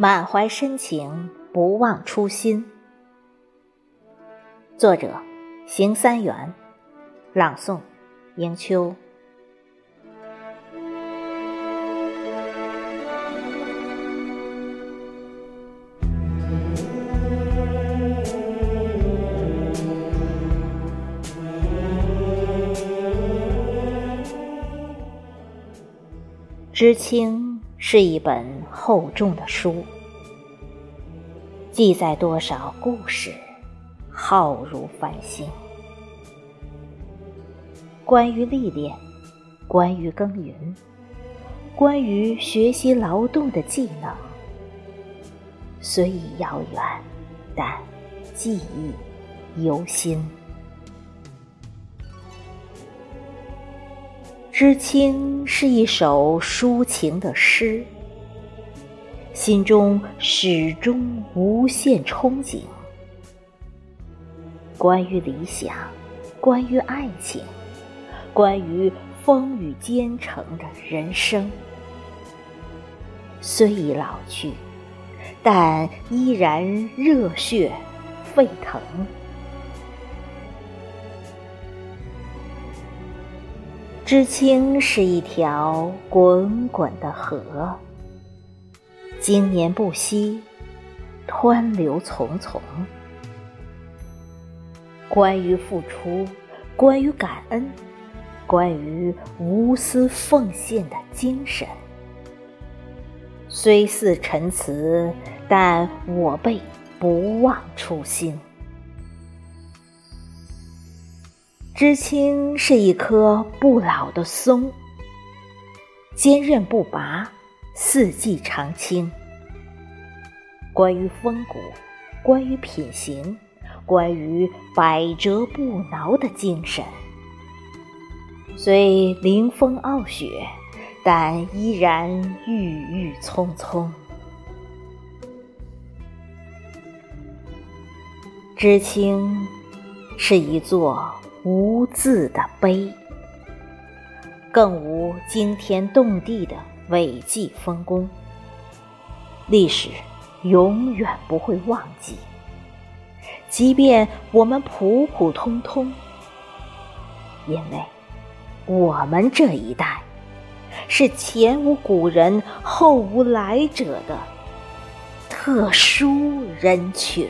满怀深情，不忘初心。作者：邢三元，朗诵：迎秋。知青是一本厚重的书，记载多少故事，浩如繁星。关于历练，关于耕耘，关于学习劳动的技能，虽已遥远，但记忆犹新。知青是一首抒情的诗，心中始终无限憧憬。关于理想，关于爱情，关于风雨兼程的人生，虽已老去，但依然热血沸腾。知青是一条滚滚的河，经年不息，湍流淙淙。关于付出，关于感恩，关于无私奉献的精神，虽似陈词，但我辈不忘初心。知青是一棵不老的松，坚韧不拔，四季常青。关于风骨，关于品行，关于百折不挠的精神，虽凌风傲雪，但依然郁郁葱葱。知青是一座。无字的碑，更无惊天动地的伟绩丰功。历史永远不会忘记，即便我们普普通通，因为我们这一代是前无古人后无来者的特殊人群。